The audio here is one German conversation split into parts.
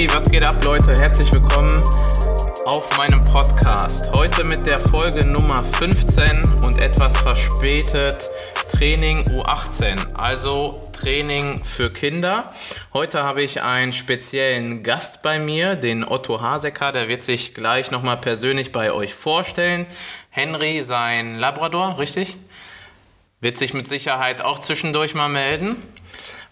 Hey, was geht ab, Leute? Herzlich willkommen auf meinem Podcast. Heute mit der Folge Nummer 15 und etwas verspätet Training U18, also Training für Kinder. Heute habe ich einen speziellen Gast bei mir, den Otto Hasecker, der wird sich gleich nochmal persönlich bei euch vorstellen. Henry, sein Labrador, richtig? Wird sich mit Sicherheit auch zwischendurch mal melden.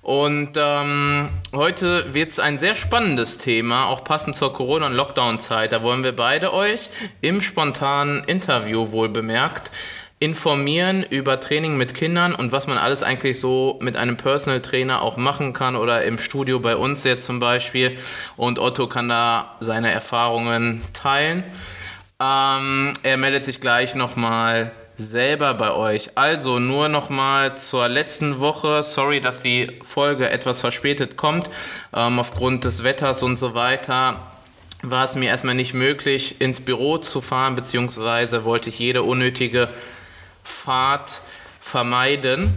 Und ähm, heute wird es ein sehr spannendes Thema, auch passend zur Corona- und Lockdown-Zeit. Da wollen wir beide euch im spontanen Interview wohl bemerkt informieren über Training mit Kindern und was man alles eigentlich so mit einem Personal Trainer auch machen kann oder im Studio bei uns jetzt zum Beispiel. Und Otto kann da seine Erfahrungen teilen. Ähm, er meldet sich gleich nochmal selber bei euch. Also nur nochmal zur letzten Woche. Sorry, dass die Folge etwas verspätet kommt. Ähm, aufgrund des Wetters und so weiter war es mir erstmal nicht möglich, ins Büro zu fahren, beziehungsweise wollte ich jede unnötige Fahrt vermeiden.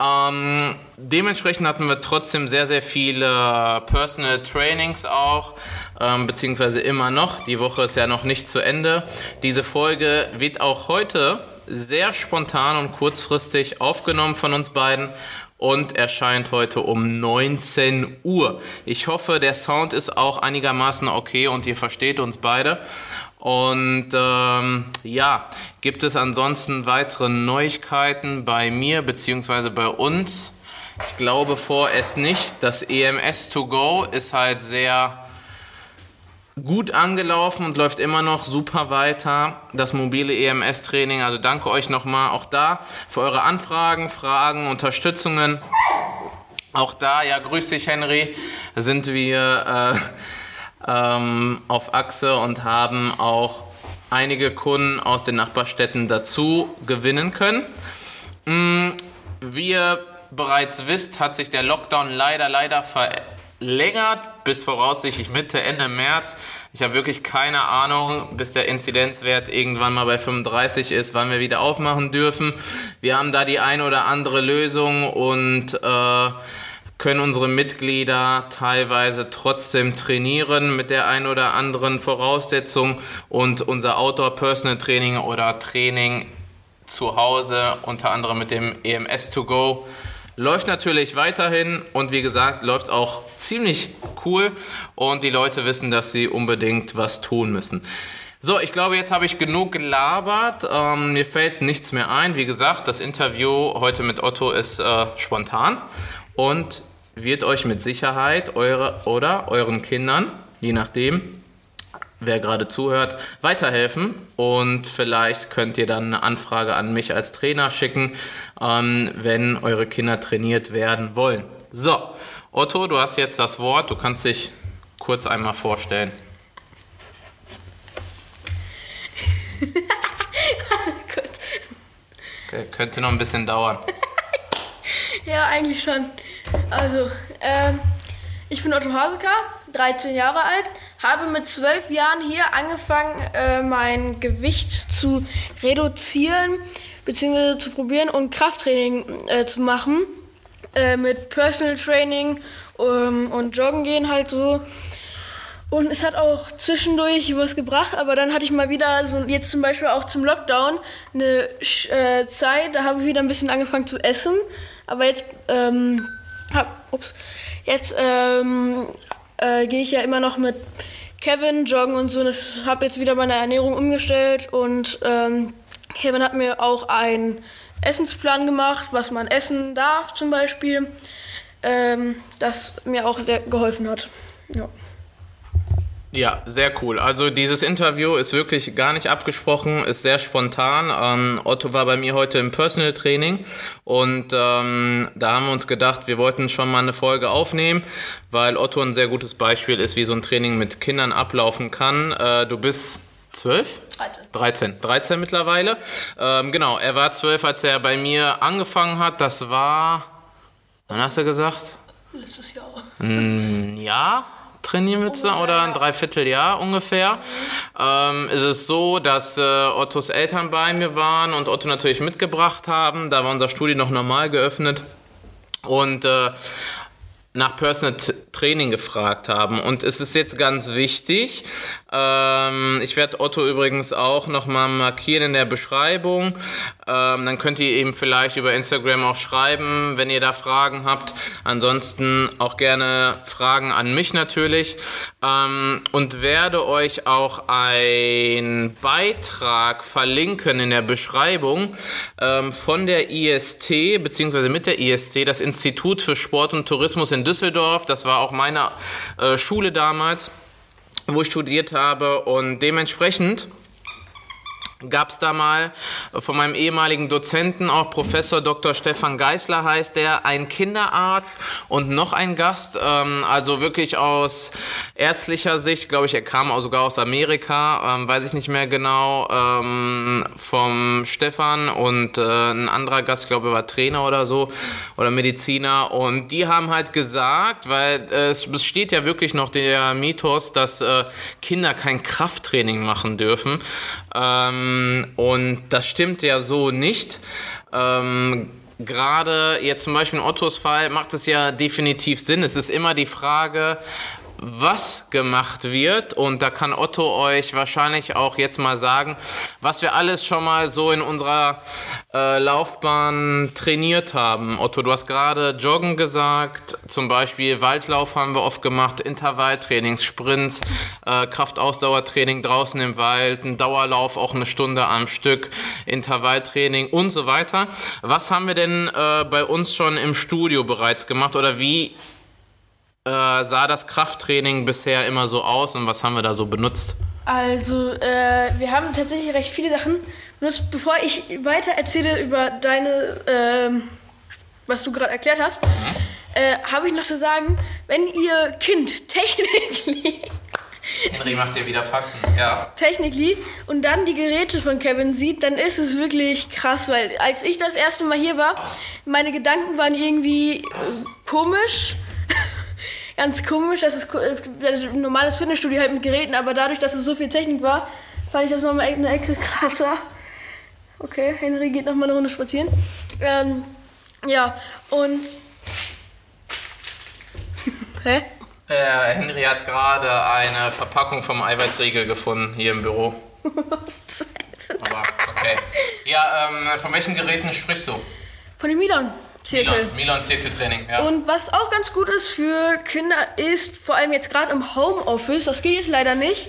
Ähm, dementsprechend hatten wir trotzdem sehr, sehr viele Personal Trainings auch, ähm, beziehungsweise immer noch. Die Woche ist ja noch nicht zu Ende. Diese Folge wird auch heute sehr spontan und kurzfristig aufgenommen von uns beiden und erscheint heute um 19 Uhr. Ich hoffe, der Sound ist auch einigermaßen okay und ihr versteht uns beide. Und ähm, ja, gibt es ansonsten weitere Neuigkeiten bei mir bzw. bei uns? Ich glaube vorerst nicht. Das EMS to go ist halt sehr gut angelaufen und läuft immer noch super weiter. Das mobile EMS-Training. Also danke euch nochmal auch da für eure Anfragen, Fragen, Unterstützungen. Auch da, ja, grüß dich, Henry, sind wir äh, ähm, auf Achse und haben auch einige Kunden aus den Nachbarstädten dazu gewinnen können. Mm, wie ihr bereits wisst, hat sich der Lockdown leider, leider verlängert bis voraussichtlich Mitte, Ende März. Ich habe wirklich keine Ahnung, bis der Inzidenzwert irgendwann mal bei 35 ist, wann wir wieder aufmachen dürfen. Wir haben da die ein oder andere Lösung und äh, können unsere Mitglieder teilweise trotzdem trainieren mit der ein oder anderen Voraussetzung und unser Outdoor Personal Training oder Training zu Hause, unter anderem mit dem EMS to go, Läuft natürlich weiterhin und wie gesagt, läuft auch ziemlich cool und die Leute wissen, dass sie unbedingt was tun müssen. So, ich glaube, jetzt habe ich genug gelabert. Ähm, mir fällt nichts mehr ein. Wie gesagt, das Interview heute mit Otto ist äh, spontan und wird euch mit Sicherheit eure oder euren Kindern, je nachdem, wer gerade zuhört, weiterhelfen. Und vielleicht könnt ihr dann eine Anfrage an mich als Trainer schicken, ähm, wenn eure Kinder trainiert werden wollen. So, Otto, du hast jetzt das Wort. Du kannst dich kurz einmal vorstellen. also gut. Okay, könnte noch ein bisschen dauern. ja, eigentlich schon. Also, ähm, ich bin Otto Haseker, 13 Jahre alt, habe mit 12 Jahren hier angefangen, äh, mein Gewicht zu reduzieren bzw. zu probieren und Krafttraining äh, zu machen. Äh, mit Personal Training ähm, und Joggen gehen halt so. Und es hat auch zwischendurch was gebracht, aber dann hatte ich mal wieder, so jetzt zum Beispiel auch zum Lockdown, eine äh, Zeit, da habe ich wieder ein bisschen angefangen zu essen. Aber jetzt ähm, hab, ups, Jetzt ähm, äh, gehe ich ja immer noch mit Kevin joggen und so. Ich habe jetzt wieder meine Ernährung umgestellt und ähm, Kevin hat mir auch einen Essensplan gemacht, was man essen darf zum Beispiel, ähm, das mir auch sehr geholfen hat. Ja. Ja, sehr cool. Also dieses Interview ist wirklich gar nicht abgesprochen, ist sehr spontan. Ähm, Otto war bei mir heute im Personal Training und ähm, da haben wir uns gedacht, wir wollten schon mal eine Folge aufnehmen, weil Otto ein sehr gutes Beispiel ist, wie so ein Training mit Kindern ablaufen kann. Äh, du bist zwölf? 13. 13. 13 mittlerweile. Ähm, genau, er war zwölf, als er bei mir angefangen hat. Das war, wann hast du gesagt? Letztes Jahr. Mm, ja, trainieren wir zusammen oder ein Dreivierteljahr ungefähr. Ähm, ist es so, dass äh, Ottos Eltern bei mir waren und Otto natürlich mitgebracht haben. Da war unser Studio noch normal geöffnet. Und äh, nach Personal Training gefragt haben. Und es ist jetzt ganz wichtig, ähm, ich werde Otto übrigens auch nochmal markieren in der Beschreibung. Ähm, dann könnt ihr eben vielleicht über Instagram auch schreiben, wenn ihr da Fragen habt. Ansonsten auch gerne Fragen an mich natürlich. Ähm, und werde euch auch einen Beitrag verlinken in der Beschreibung ähm, von der IST, beziehungsweise mit der IST, das Institut für Sport und Tourismus in Düsseldorf. Das war auch meine äh, Schule damals wo ich studiert habe. Und dementsprechend gab es da mal von meinem ehemaligen Dozenten, auch Professor Dr. Stefan Geisler heißt der, ein Kinderarzt und noch ein Gast, ähm, also wirklich aus ärztlicher Sicht, glaube ich, er kam auch sogar aus Amerika, ähm, weiß ich nicht mehr genau, ähm, vom Stefan und äh, ein anderer Gast, glaube ich, war Trainer oder so oder Mediziner und die haben halt gesagt, weil äh, es besteht ja wirklich noch der Mythos, dass äh, Kinder kein Krafttraining machen dürfen. Ähm, und das stimmt ja so nicht. Ähm, Gerade jetzt zum Beispiel in Ottos Fall macht es ja definitiv Sinn. Es ist immer die Frage, was gemacht wird. Und da kann Otto euch wahrscheinlich auch jetzt mal sagen, was wir alles schon mal so in unserer äh, Laufbahn trainiert haben. Otto, du hast gerade Joggen gesagt, zum Beispiel Waldlauf haben wir oft gemacht, Intervalltrainings, Sprints, äh, Kraftausdauertraining draußen im Wald, ein Dauerlauf auch eine Stunde am Stück, Intervalltraining und so weiter. Was haben wir denn äh, bei uns schon im Studio bereits gemacht oder wie äh, sah das Krafttraining bisher immer so aus und was haben wir da so benutzt? Also, äh, wir haben tatsächlich recht viele Sachen benutzt. Bevor ich weiter erzähle über deine, ähm, was du gerade erklärt hast, mhm. äh, habe ich noch zu sagen, wenn ihr Kind Technically. Henry macht hier wieder Faxen, ja. Technically und dann die Geräte von Kevin sieht, dann ist es wirklich krass, weil als ich das erste Mal hier war, meine Gedanken waren irgendwie äh, komisch ganz komisch. Das ist ein normales Fitnessstudio halt mit Geräten, aber dadurch, dass es so viel Technik war, fand ich das nochmal eine Ecke krasser. Okay, Henry geht nochmal eine Runde spazieren. Ähm, ja, und. Hä? Äh, Henry hat gerade eine Verpackung vom Eiweißriegel gefunden hier im Büro. Aber okay. Ja, ähm, von welchen Geräten sprichst du? Von dem Milan. Zirkel. Milan, Zirkeltraining, ja. Und was auch ganz gut ist für Kinder ist, vor allem jetzt gerade im Homeoffice, das geht jetzt leider nicht,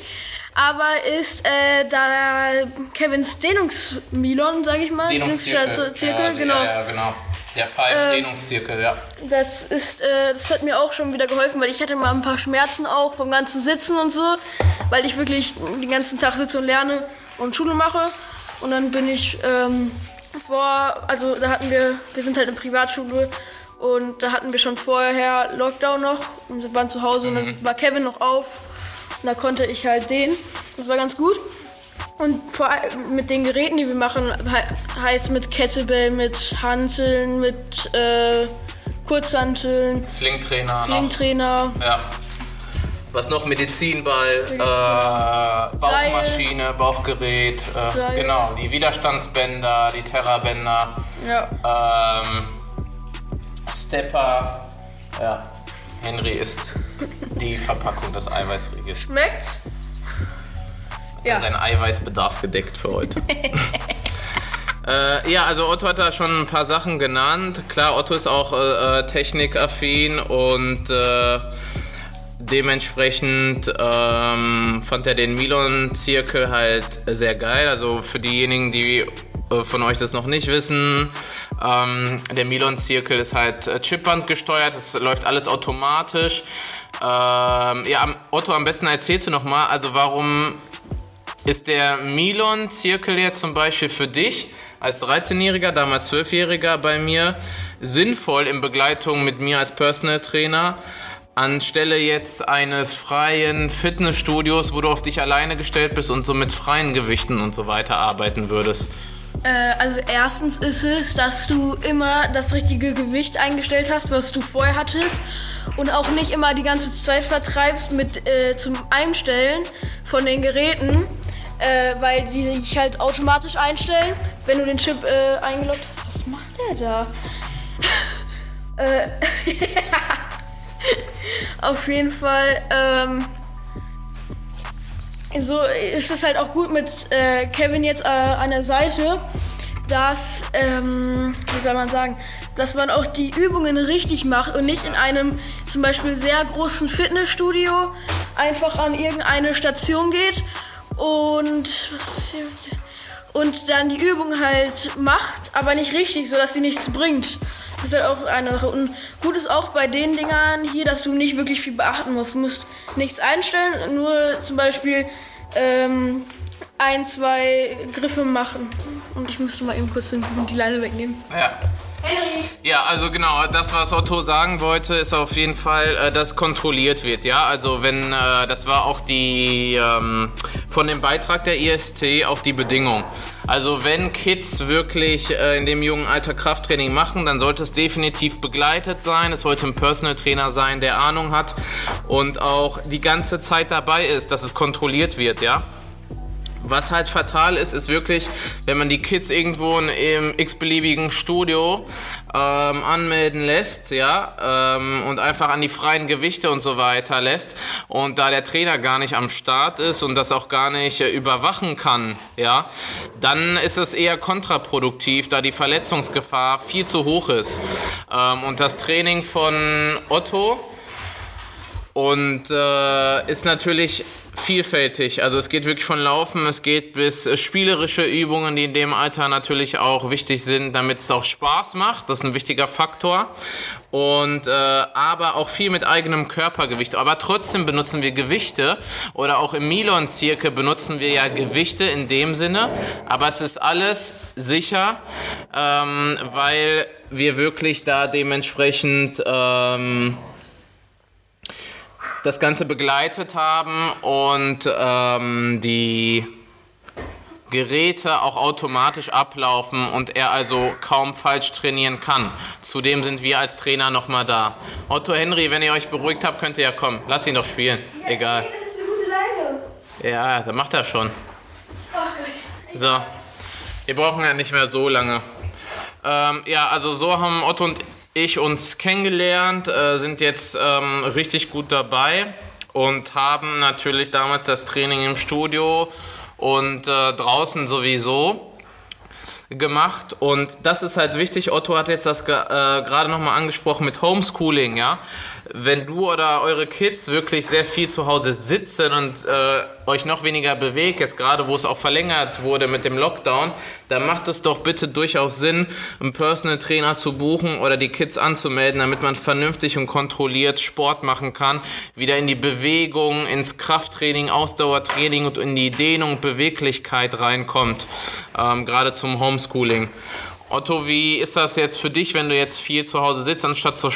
aber ist äh, da Kevins Dehnungsmilon, sage ich mal. Dehnungszirkel, Zirkel, ja, genau. Ja, ja, genau. Der Five-Dehnungszirkel, äh, ja. Das ist, äh, das hat mir auch schon wieder geholfen, weil ich hatte mal ein paar Schmerzen auch vom ganzen Sitzen und so, weil ich wirklich den ganzen Tag sitze und lerne und Schule mache. Und dann bin ich ähm, vor, also da hatten wir, wir sind halt eine Privatschule und da hatten wir schon vorher Lockdown noch und waren zu Hause mhm. und dann mhm. war Kevin noch auf und da konnte ich halt den. Das war ganz gut. Und vor, mit den Geräten, die wir machen, heißt mit Kettlebell, mit Hanteln, mit äh, Kurzhanteln. Slingtrainer. Slingtrainer. Ja. Was noch? Medizinball, Medizin. äh, Bauchmaschine, Seil. Bauchgerät, äh, genau, die Widerstandsbänder, die Terrabänder, ja. ähm, Stepper, ja. Henry ist die Verpackung des Eiweißriegels. Schmeckt's? Ja. Sein Eiweißbedarf gedeckt für heute. Äh, ja, also Otto hat da schon ein paar Sachen genannt. Klar, Otto ist auch äh, äh technikaffin und äh, Dementsprechend ähm, fand er den Milon-Zirkel halt sehr geil. Also für diejenigen, die äh, von euch das noch nicht wissen, ähm, der Milon-Zirkel ist halt äh, Chipband gesteuert, es läuft alles automatisch. Ähm, ja, Otto, am besten erzählst du nochmal, also warum ist der Milon-Zirkel jetzt zum Beispiel für dich als 13-Jähriger, damals 12-Jähriger bei mir sinnvoll in Begleitung mit mir als Personal Trainer? Anstelle jetzt eines freien Fitnessstudios, wo du auf dich alleine gestellt bist und so mit freien Gewichten und so weiter arbeiten würdest? Äh, also erstens ist es, dass du immer das richtige Gewicht eingestellt hast, was du vorher hattest und auch nicht immer die ganze Zeit vertreibst mit äh, zum Einstellen von den Geräten, äh, weil die sich halt automatisch einstellen, wenn du den Chip äh, eingeloggt hast. Was macht der da? äh, Auf jeden Fall. Ähm, so ist es halt auch gut mit äh, Kevin jetzt äh, an der Seite, dass, ähm, wie soll man sagen, dass man auch die Übungen richtig macht und nicht in einem zum Beispiel sehr großen Fitnessstudio einfach an irgendeine Station geht und und dann die Übung halt macht, aber nicht richtig, sodass sie nichts bringt. Das ist halt auch eine Sache. Und gut ist auch bei den Dingern hier, dass du nicht wirklich viel beachten musst. Du musst nichts einstellen, nur zum Beispiel ähm, ein, zwei Griffe machen. Und ich müsste mal eben kurz die Leine wegnehmen. Ja. Henry. Ja, also genau, das, was Otto sagen wollte, ist auf jeden Fall, äh, dass kontrolliert wird, ja. Also wenn, äh, das war auch die, ähm, von dem Beitrag der IST auch die Bedingung. Also wenn Kids wirklich äh, in dem jungen Alter Krafttraining machen, dann sollte es definitiv begleitet sein. Es sollte ein Personal Trainer sein, der Ahnung hat und auch die ganze Zeit dabei ist, dass es kontrolliert wird, ja. Was halt fatal ist, ist wirklich, wenn man die Kids irgendwo im x-beliebigen Studio ähm, anmelden lässt, ja, ähm, und einfach an die freien Gewichte und so weiter lässt und da der Trainer gar nicht am Start ist und das auch gar nicht äh, überwachen kann, ja, dann ist es eher kontraproduktiv, da die Verletzungsgefahr viel zu hoch ist. Ähm, und das Training von Otto und äh, ist natürlich vielfältig. Also es geht wirklich von Laufen, es geht bis äh, spielerische Übungen, die in dem Alter natürlich auch wichtig sind, damit es auch Spaß macht. Das ist ein wichtiger Faktor. Und äh, aber auch viel mit eigenem Körpergewicht. Aber trotzdem benutzen wir Gewichte oder auch im Milon-Zirkel benutzen wir ja Gewichte in dem Sinne. Aber es ist alles sicher, ähm, weil wir wirklich da dementsprechend ähm, das Ganze begleitet haben und ähm, die Geräte auch automatisch ablaufen und er also kaum falsch trainieren kann. Zudem sind wir als Trainer nochmal da. Otto Henry, wenn ihr euch beruhigt habt, könnt ihr ja kommen. Lass ihn doch spielen. Ja, Egal. das ist eine gute Leine. Ja, dann macht er schon. Gott. So. Wir brauchen ja nicht mehr so lange. Ähm, ja, also so haben Otto und ich uns kennengelernt, äh, sind jetzt ähm, richtig gut dabei und haben natürlich damals das Training im Studio und äh, draußen sowieso gemacht und das ist halt wichtig. Otto hat jetzt das äh, gerade nochmal angesprochen mit Homeschooling, ja wenn du oder eure Kids wirklich sehr viel zu Hause sitzen und äh, euch noch weniger bewegt, jetzt gerade wo es auch verlängert wurde mit dem Lockdown, dann macht es doch bitte durchaus Sinn, einen Personal Trainer zu buchen oder die Kids anzumelden, damit man vernünftig und kontrolliert Sport machen kann, wieder in die Bewegung, ins Krafttraining, Ausdauertraining und in die Dehnung und Beweglichkeit reinkommt, ähm, gerade zum Homeschooling. Otto, wie ist das jetzt für dich, wenn du jetzt viel zu Hause sitzt, anstatt zur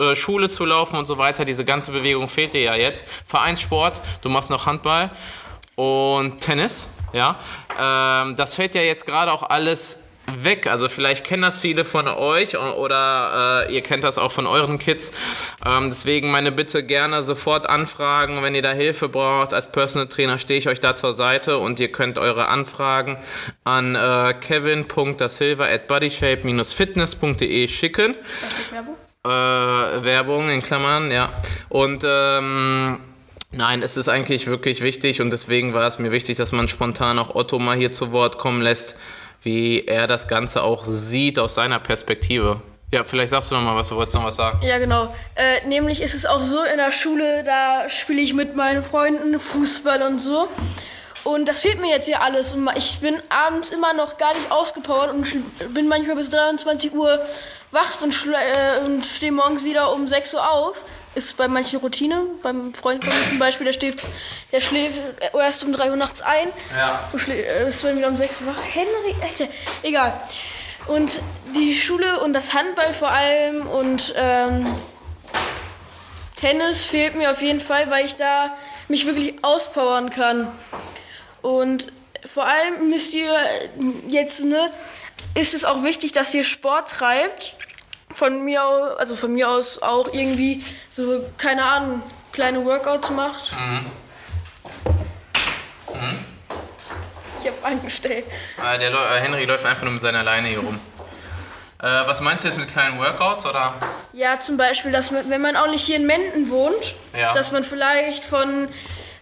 äh, Schule zu laufen und so weiter? Diese ganze Bewegung fehlt dir ja jetzt. Vereinssport, du machst noch Handball und Tennis, ja. Ähm, das fällt ja jetzt gerade auch alles weg. Also vielleicht kennen das viele von euch oder äh, ihr kennt das auch von euren Kids. Ähm, deswegen meine Bitte gerne sofort anfragen, wenn ihr da Hilfe braucht. Als Personal Trainer stehe ich euch da zur Seite und ihr könnt eure Anfragen an äh, kevin.dasilva at bodyshape-fitness.de schicken. Werbung? Äh, Werbung in Klammern, ja. Und ähm, Nein, es ist eigentlich wirklich wichtig und deswegen war es mir wichtig, dass man spontan auch Otto mal hier zu Wort kommen lässt wie er das Ganze auch sieht aus seiner Perspektive. Ja, vielleicht sagst du noch mal was, du wolltest noch was sagen. Ja, genau. Äh, nämlich ist es auch so, in der Schule, da spiele ich mit meinen Freunden Fußball und so. Und das fehlt mir jetzt hier alles. Und ich bin abends immer noch gar nicht ausgepowert und bin manchmal bis 23 Uhr wach und, äh, und stehe morgens wieder um 6 Uhr auf ist bei manchen Routine. Beim Freund von mir zum Beispiel, der, steht, der schläft erst um 3 Uhr nachts ein. Ja. Und äh, ist dann wieder um 6 Uhr wach. Henry, echt, egal. Und die Schule und das Handball vor allem und ähm, Tennis fehlt mir auf jeden Fall, weil ich da mich wirklich auspowern kann. Und vor allem müsst ihr jetzt, ne, ist es auch wichtig, dass ihr Sport treibt von mir aus, also von mir aus auch irgendwie so, keine Ahnung, kleine Workouts macht. Mhm. Mhm. Ich hab eingestellt. Äh, der äh, Henry läuft einfach nur mit seiner Leine hier rum. Äh, was meinst du jetzt mit kleinen Workouts oder? Ja, zum Beispiel, dass man, wenn man auch nicht hier in Menden wohnt, Ja. dass man vielleicht von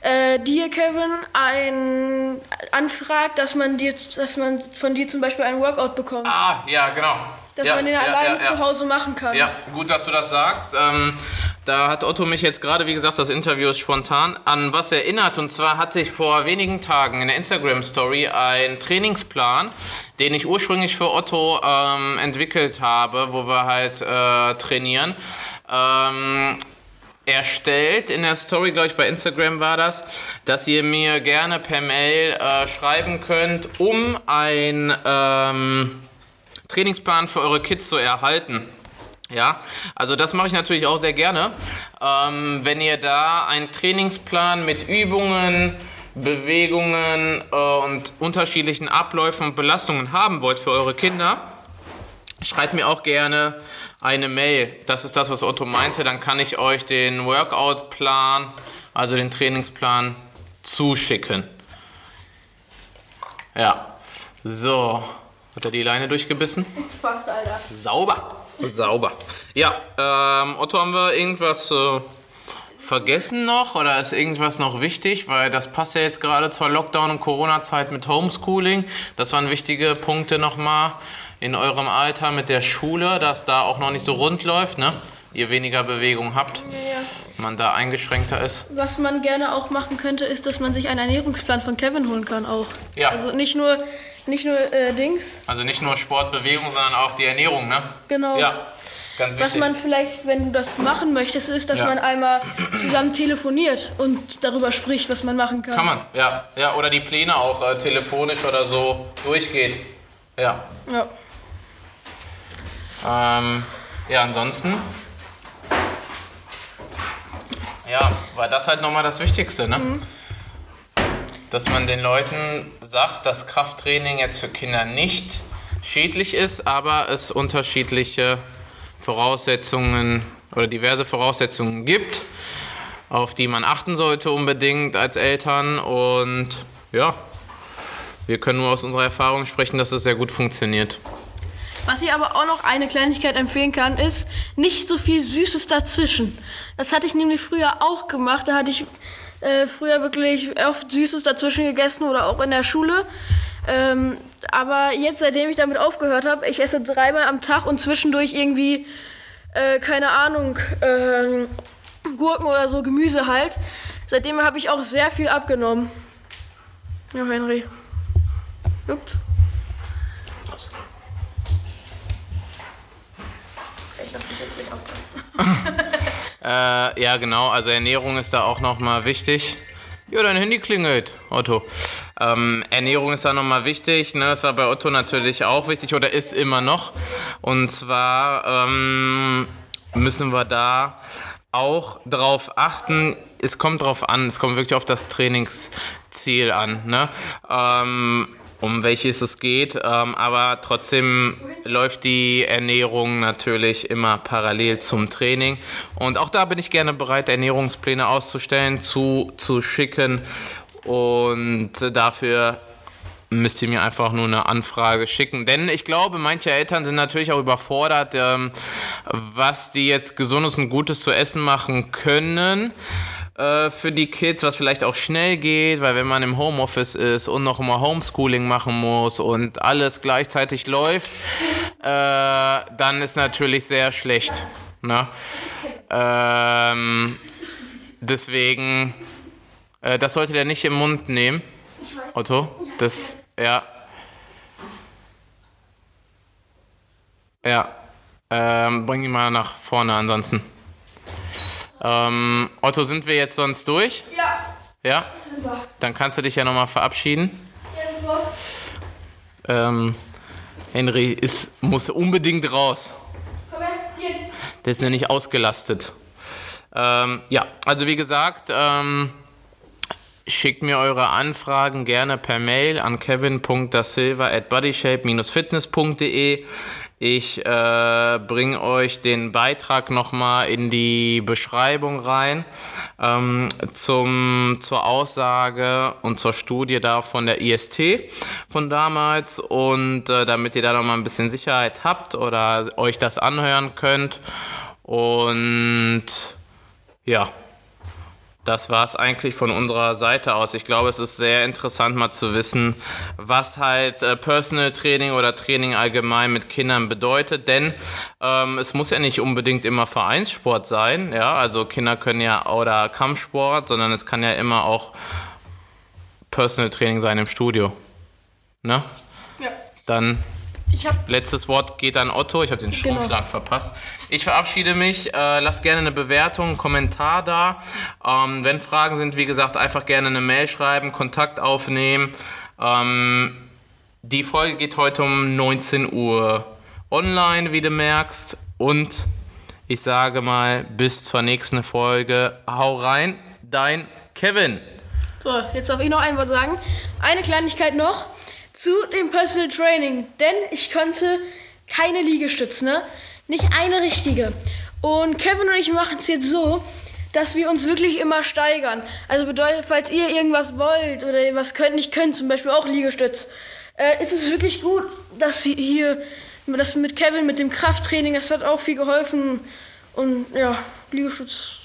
äh, dir, Kevin, ein anfragt, dass man dir, dass man von dir zum Beispiel ein Workout bekommt. Ah, ja, genau. Dass ja, man den ja, alleine ja, zu Hause machen kann. Ja, gut, dass du das sagst. Ähm, da hat Otto mich jetzt gerade, wie gesagt, das Interview ist spontan, an was erinnert. Und zwar hatte ich vor wenigen Tagen in der Instagram-Story einen Trainingsplan, den ich ursprünglich für Otto ähm, entwickelt habe, wo wir halt äh, trainieren. Ähm, erstellt in der Story, glaube ich, bei Instagram war das, dass ihr mir gerne per Mail äh, schreiben könnt, um ein ähm, Trainingsplan für eure Kids zu erhalten. Ja, also das mache ich natürlich auch sehr gerne. Ähm, wenn ihr da einen Trainingsplan mit Übungen, Bewegungen äh, und unterschiedlichen Abläufen und Belastungen haben wollt für eure Kinder, schreibt mir auch gerne eine Mail. Das ist das, was Otto meinte. Dann kann ich euch den Workout-Plan, also den Trainingsplan, zuschicken. Ja, so. Hat er die Leine durchgebissen? Fast, Alter. Sauber. Sauber. Ja, ähm, Otto, haben wir irgendwas äh, vergessen noch oder ist irgendwas noch wichtig? Weil das passt ja jetzt gerade zur Lockdown- und Corona-Zeit mit Homeschooling. Das waren wichtige Punkte nochmal in eurem Alter mit der Schule, dass da auch noch nicht so rund läuft, ne? Ihr weniger Bewegung habt, Ja. man da eingeschränkter ist. Was man gerne auch machen könnte, ist, dass man sich einen Ernährungsplan von Kevin holen kann auch. Ja. Also nicht nur, nicht nur äh, Dings, Also nicht nur Sport, Bewegung, sondern auch die Ernährung, ne? genau. Ja, ganz Was man vielleicht, wenn du das machen möchtest, ist, dass Ja. man einmal zusammen telefoniert und darüber spricht, was man machen kann. Kann man, ja. ja. Oder die Pläne auch äh, telefonisch oder so durchgeht. Ja. Ja. Ähm, ja, ansonsten. Ja, war das halt nochmal das Wichtigste, ne? Dass man den Leuten sagt, dass Krafttraining jetzt für Kinder nicht schädlich ist, aber es unterschiedliche Voraussetzungen oder diverse Voraussetzungen gibt, auf die man achten sollte unbedingt als Eltern. Und ja, wir können nur aus unserer Erfahrung sprechen, dass es sehr gut funktioniert. Was ich aber auch noch eine Kleinigkeit empfehlen kann, ist nicht so viel Süßes dazwischen. Das hatte ich nämlich früher auch gemacht. Da hatte ich äh, früher wirklich oft Süßes dazwischen gegessen oder auch in der Schule. Ähm, aber jetzt, seitdem ich damit aufgehört habe, ich esse dreimal am Tag und zwischendurch irgendwie, äh, keine Ahnung, ähm, Gurken oder so, Gemüse halt. Seitdem habe ich auch sehr viel abgenommen. Ja, Henry. Ups. Ja, genau. Also Ernährung ist da auch nochmal wichtig. Ja, dein Handy klingelt, Otto. Ähm, Ernährung ist da nochmal wichtig. Ne? Das war bei Otto natürlich auch wichtig oder ist immer noch. Und zwar ähm, müssen wir da auch drauf achten. Es kommt drauf an. Es kommt wirklich auf das Trainingsziel an. Ne? Ähm, um welches es geht. Ähm, aber trotzdem läuft die Ernährung natürlich immer parallel zum Training. Und auch da bin ich gerne bereit, Ernährungspläne auszustellen, zu, zu schicken. Und dafür müsst ihr mir einfach nur eine Anfrage schicken. Denn ich glaube, manche Eltern sind natürlich auch überfordert, ähm, was die jetzt Gesundes und Gutes zu essen machen können äh, für die Kids, was vielleicht auch schnell geht, weil wenn man im Homeoffice ist und noch immer Homeschooling machen muss und alles gleichzeitig läuft, äh, dann ist natürlich sehr schlecht. Ne? Ähm, deswegen, äh, das sollte der nicht im Mund nehmen. Otto, das, ja. Ja, ähm, bring ihn mal nach vorne ansonsten. Ähm, Otto, sind wir jetzt sonst durch? Ja, Ja? super. Dann kannst du dich ja nochmal verabschieden. Ja. Ähm, Henry ist, muss unbedingt raus. Komm her, hier. Der ist nämlich ausgelastet. Ähm, ja, also wie gesagt, ähm, schickt mir eure Anfragen gerne per Mail an kevin.dasilva at bodyshape-fitness.de. Ich äh, bringe euch den Beitrag nochmal in die Beschreibung rein ähm, zum, zur Aussage und zur Studie da von der IST von damals und äh, damit ihr da nochmal ein bisschen Sicherheit habt oder euch das anhören könnt. Und ja, das war es eigentlich von unserer Seite aus. Ich glaube, es ist sehr interessant mal zu wissen, was halt äh, Personal Training oder Training allgemein mit Kindern bedeutet, denn ähm, es muss ja nicht unbedingt immer Vereinssport sein, ja, also Kinder können ja oder Kampfsport, sondern es kann ja immer auch Personal Training sein im Studio. Ne? Ja. Dann Letztes Wort geht an Otto. Ich habe den Genau. Stromschlag verpasst. Ich verabschiede mich. Äh, lasst gerne eine Bewertung, einen Kommentar da. Ähm, wenn Fragen sind, wie gesagt, einfach gerne eine Mail schreiben, Kontakt aufnehmen. Ähm, die Folge geht heute um 19 Uhr online, wie du merkst. Und ich sage mal, bis zur nächsten Folge. Hau rein, dein Kevin. So, jetzt darf ich noch ein Wort sagen. Eine Kleinigkeit noch zu dem Personal Training. Denn ich konnte keine Liegestütze, ne? Nicht eine richtige. Und Kevin und ich machen es jetzt so, dass wir uns wirklich immer steigern. Also bedeutet, falls ihr irgendwas wollt oder was könnt, nicht könnt, zum Beispiel auch Liegestütz, äh, ist es wirklich gut, dass sie hier, das mit Kevin, mit dem Krafttraining, das hat auch viel geholfen. Und ja, Liegestütz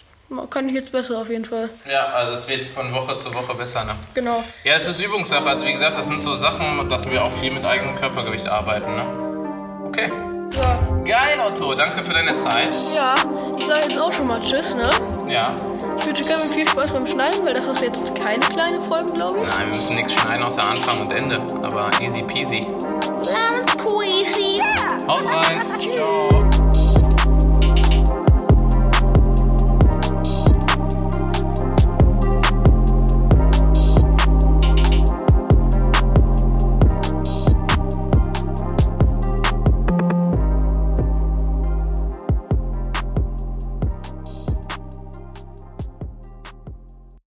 kann ich jetzt besser auf jeden Fall. Ja, also es wird von Woche zu Woche besser, ne? Genau. Ja, es ist Übungssache. Also wie gesagt, das sind so Sachen, dass wir auch viel mit eigenem Körpergewicht arbeiten. Ne? Okay. So. Geil, Otto. Danke für deine Zeit. Ja, ich sage jetzt auch schon mal Tschüss, ne? Ja. Ich wünsche Kevin viel Spaß beim Schneiden, weil das ist jetzt keine kleine Folge, glaube ich. Nein, wir müssen nichts schneiden außer Anfang und Ende. Aber easy peasy. Lemon squeezy. Haut rein. Ciao.